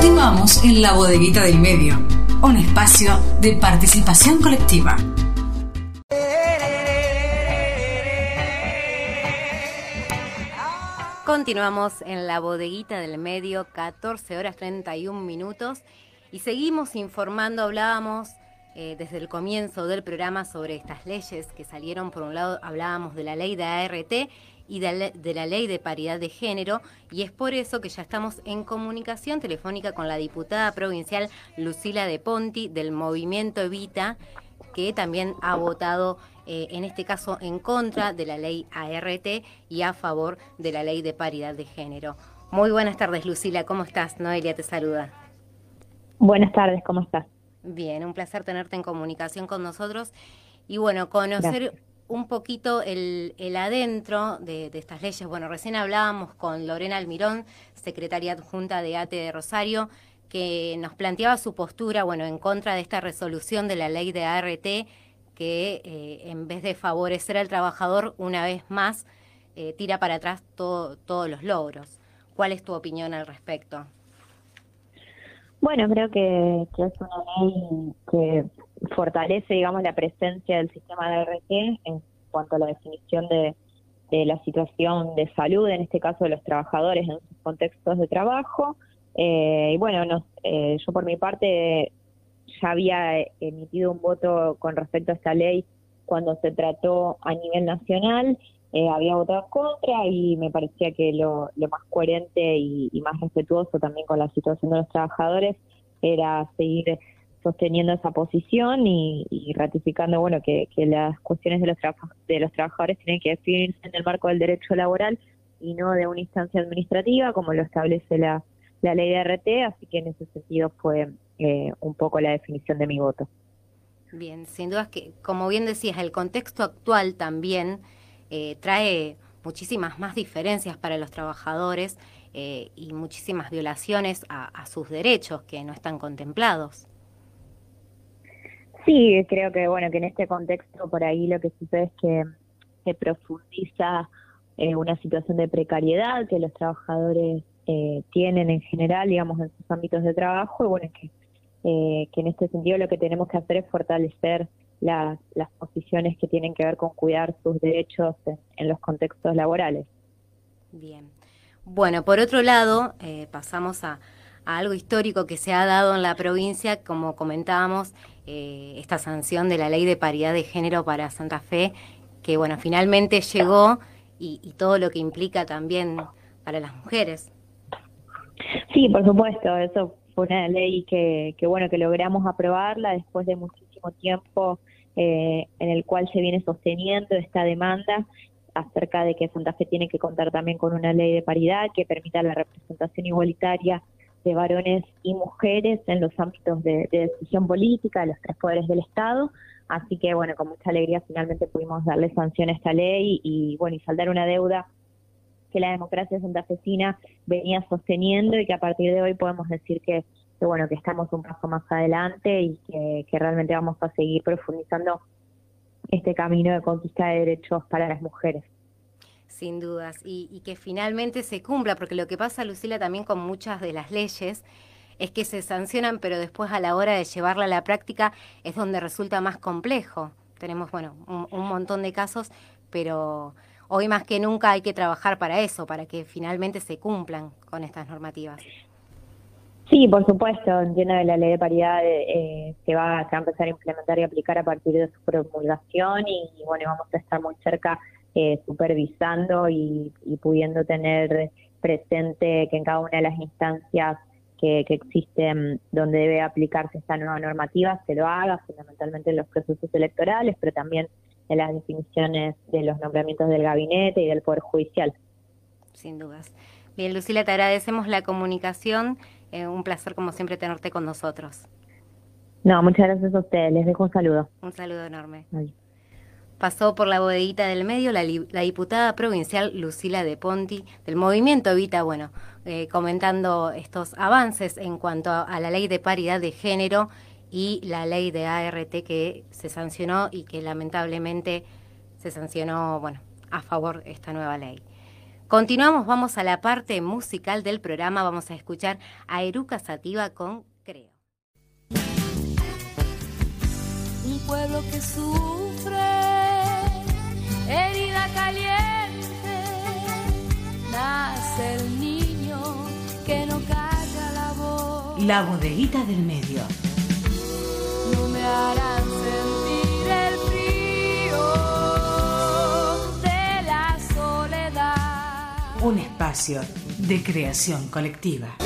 Continuamos en la bodeguita del medio, un espacio de participación colectiva. Continuamos en la bodeguita del medio, 14 horas 31 minutos, y seguimos informando, hablábamos eh, desde el comienzo del programa sobre estas leyes que salieron, por un lado hablábamos de la ley de ART y de la, ley de paridad de género, y es por eso que ya estamos en comunicación telefónica con la diputada provincial Lucila de Ponti del movimiento Evita, que también ha votado eh, en este caso en contra de la ley ART y a favor de la ley de paridad de género. Muy buenas tardes, Lucila, ¿cómo estás? Noelia te saluda. Buenas tardes, ¿cómo estás? Bien, un placer tenerte en comunicación con nosotros y bueno, conocer un poquito el, adentro de, de, estas leyes. Bueno, recién hablábamos con Lorena Almirón, secretaria adjunta de ATE de Rosario, que nos planteaba su postura, bueno, en contra de esta resolución de la ley de ART que eh, en vez de favorecer al trabajador, una vez más, eh, tira para atrás todos los logros. ¿Cuál es tu opinión al respecto? Bueno, creo que, es una ley que fortalece, digamos, la presencia del sistema de RT en cuanto a la definición de, la situación de salud, en este caso de los trabajadores en sus contextos de trabajo. Eh, y bueno, yo por mi parte ya había emitido un voto con respecto a esta ley cuando se trató a nivel nacional, eh, había votado en contra y me parecía que lo, más coherente y, más respetuoso también con la situación de los trabajadores era seguir sosteniendo esa posición y, ratificando bueno que, las cuestiones de los, de los trabajadores tienen que definirse en el marco del derecho laboral y no de una instancia administrativa como lo establece la, la ley de RT, así que en ese sentido fue eh, un poco la definición de mi voto. Bien, sin duda que, como bien decías, el contexto actual también eh, trae muchísimas más diferencias para los trabajadores eh, y muchísimas violaciones a, sus derechos que no están contemplados. Sí, creo que bueno que en este contexto por ahí lo que sucede es que se profundiza una situación de precariedad que los trabajadores tienen en general, digamos, en sus ámbitos de trabajo, y bueno, que eh, que en este sentido lo que tenemos que hacer es fortalecer las posiciones que tienen que ver con cuidar sus derechos en, los contextos laborales. Bien. Bueno, por otro lado, eh, pasamos a, algo histórico que se ha dado en la provincia, como comentábamos, eh, esta sanción de la ley de paridad de género para Santa Fe, que bueno, finalmente llegó y, y todo lo que implica también para las mujeres. Sí, por supuesto, eso una ley que, bueno, que logramos aprobarla después de muchísimo tiempo eh, en el cual se viene sosteniendo esta demanda acerca de que Santa Fe tiene que contar también con una ley de paridad que permita la representación igualitaria de varones y mujeres en los ámbitos de, decisión política de los tres poderes del Estado. Así que, bueno, con mucha alegría finalmente pudimos darle sanción a esta ley y, bueno, y saldar una deuda que la democracia santafesina venía sosteniendo y que a partir de hoy podemos decir que, bueno que estamos un paso más adelante y que, realmente vamos a seguir profundizando este camino de conquista de derechos para las mujeres. Sin dudas, y, que finalmente se cumpla, porque lo que pasa, Lucila, también con muchas de las leyes es que se sancionan, pero después a la hora de llevarla a la práctica es donde resulta más complejo. Tenemos, bueno, un montón de casos, pero hoy más que nunca hay que trabajar para eso, para que finalmente se cumplan con estas normativas. Sí, por supuesto, entiendo que la ley de paridad eh, se, va, a empezar a implementar y aplicar a partir de su promulgación y, bueno, vamos a estar muy cerca eh, supervisando y, pudiendo tener presente que en cada una de las instancias que, que, existen donde debe aplicarse esta nueva normativa se lo haga, fundamentalmente en los procesos electorales, pero también de las definiciones de los nombramientos del gabinete y del Poder Judicial. Sin dudas. Bien, Lucila, te agradecemos la comunicación. Eh, un placer, como siempre, tenerte con nosotros. No, muchas gracias a ustedes. Les dejo un saludo. Un saludo enorme. Pasó por la bodeguita del medio la, diputada provincial Lucila de Ponti del movimiento Evita, bueno, eh, comentando estos avances en cuanto a la ley de paridad de género y la ley de ART que se sancionó y que lamentablemente se sancionó, bueno, a favor de esta nueva ley. Continuamos, vamos a la parte musical del programa. Vamos a escuchar a Eruca Sativa con Creo. Un pueblo que sufre, herida caliente, nace el niño que no calla la voz. La bodeguita del medio. Un espacio de creación colectiva.